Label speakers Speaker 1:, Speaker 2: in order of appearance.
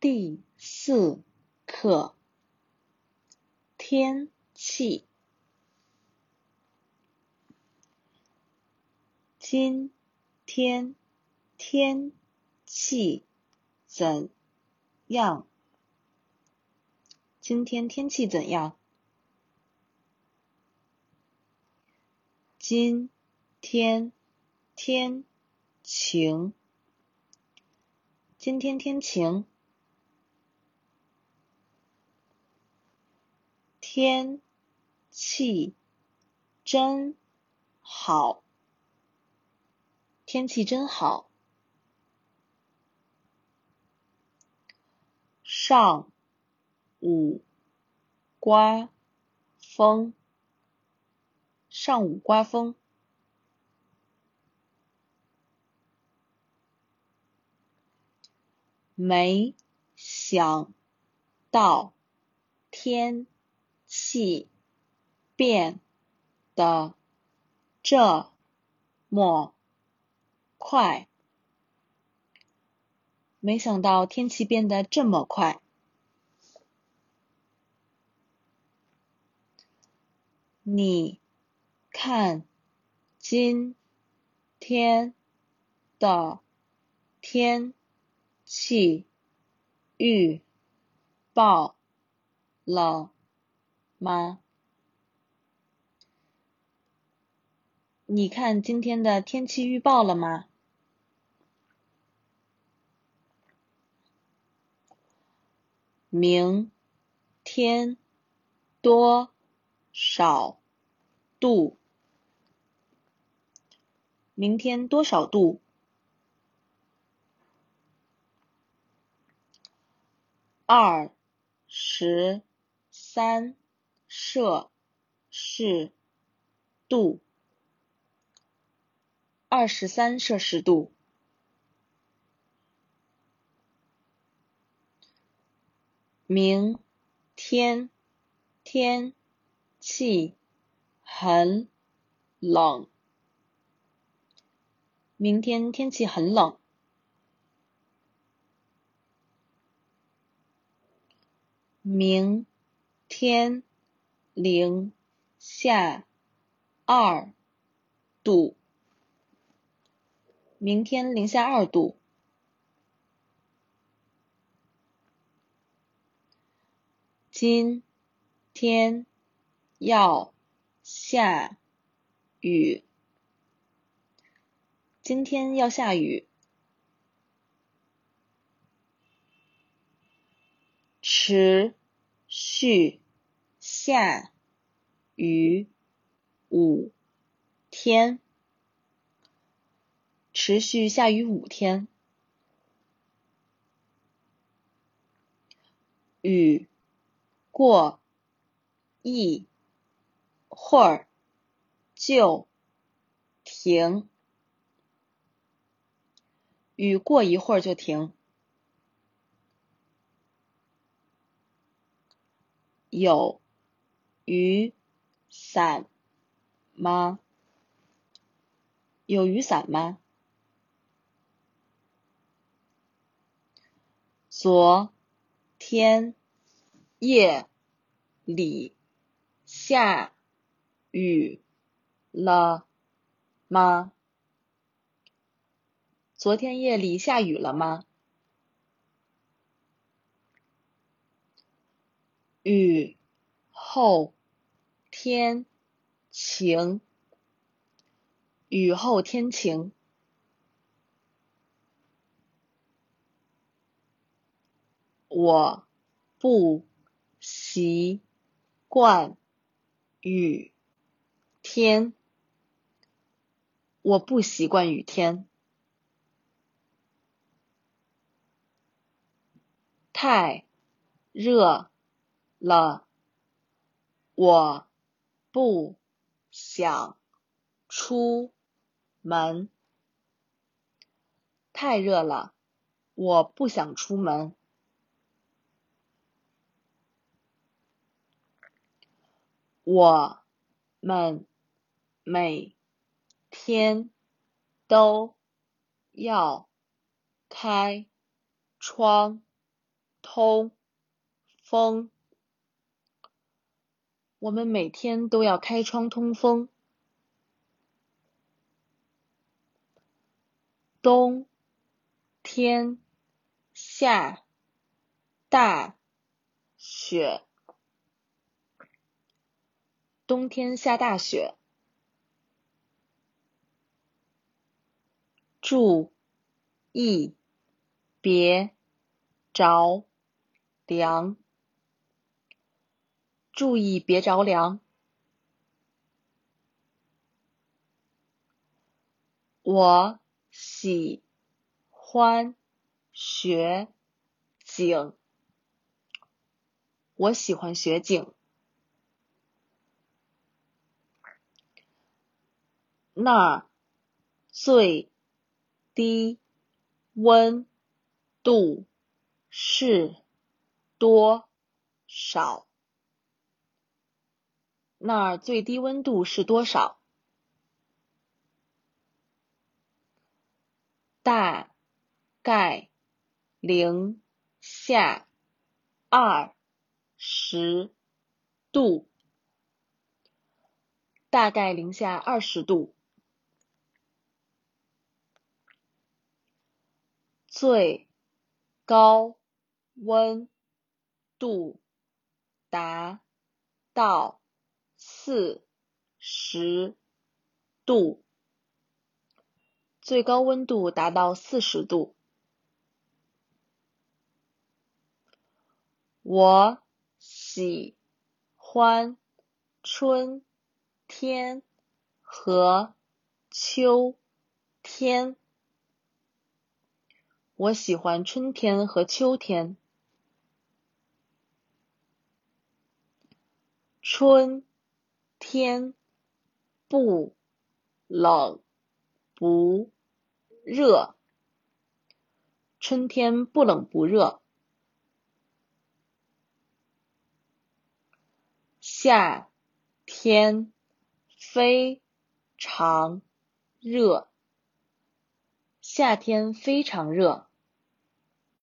Speaker 1: 第四课天气。今天天气怎样？今天天气怎样？今天天晴。今天天晴。天气真好，天气真好。上午刮风，上午刮风。没想到天。气变得这么快，没想到天气变得这么快。你看今天的天气预报了？吗？你看今天的天气预报了吗？明天多少度？明天多少度？二十三。摄氏度二十三摄氏度。明天天气很冷。明天天气很冷。明天。零下二度，明天零下二度。今天要下雨，今天要下雨。持续。下雨五天，持续下雨五天。雨过一会儿就停，雨过一会儿就停。有。雨伞吗？有雨伞吗？昨天夜里下雨了吗？昨天夜里下雨了吗？雨后。天晴，雨后天晴。我不习惯雨天，我不习惯雨天，太热了，我。不想出门，太热了，我不想出门。我们每天都要开窗通风。我们每天都要开窗通风。冬天下大雪。冬天下大雪。注意别着凉。注意别着凉。我喜欢雪景。我喜欢雪景。那最低温度是多少？那儿最低温度是多少？大概零下二十度。大概零下二十度。最高温度达到。四十度，最高温度达到四十度。我喜欢春天和秋天。我喜欢春天和秋天。春。天不冷不热，春天不冷不热。夏天非常热，夏天非常热。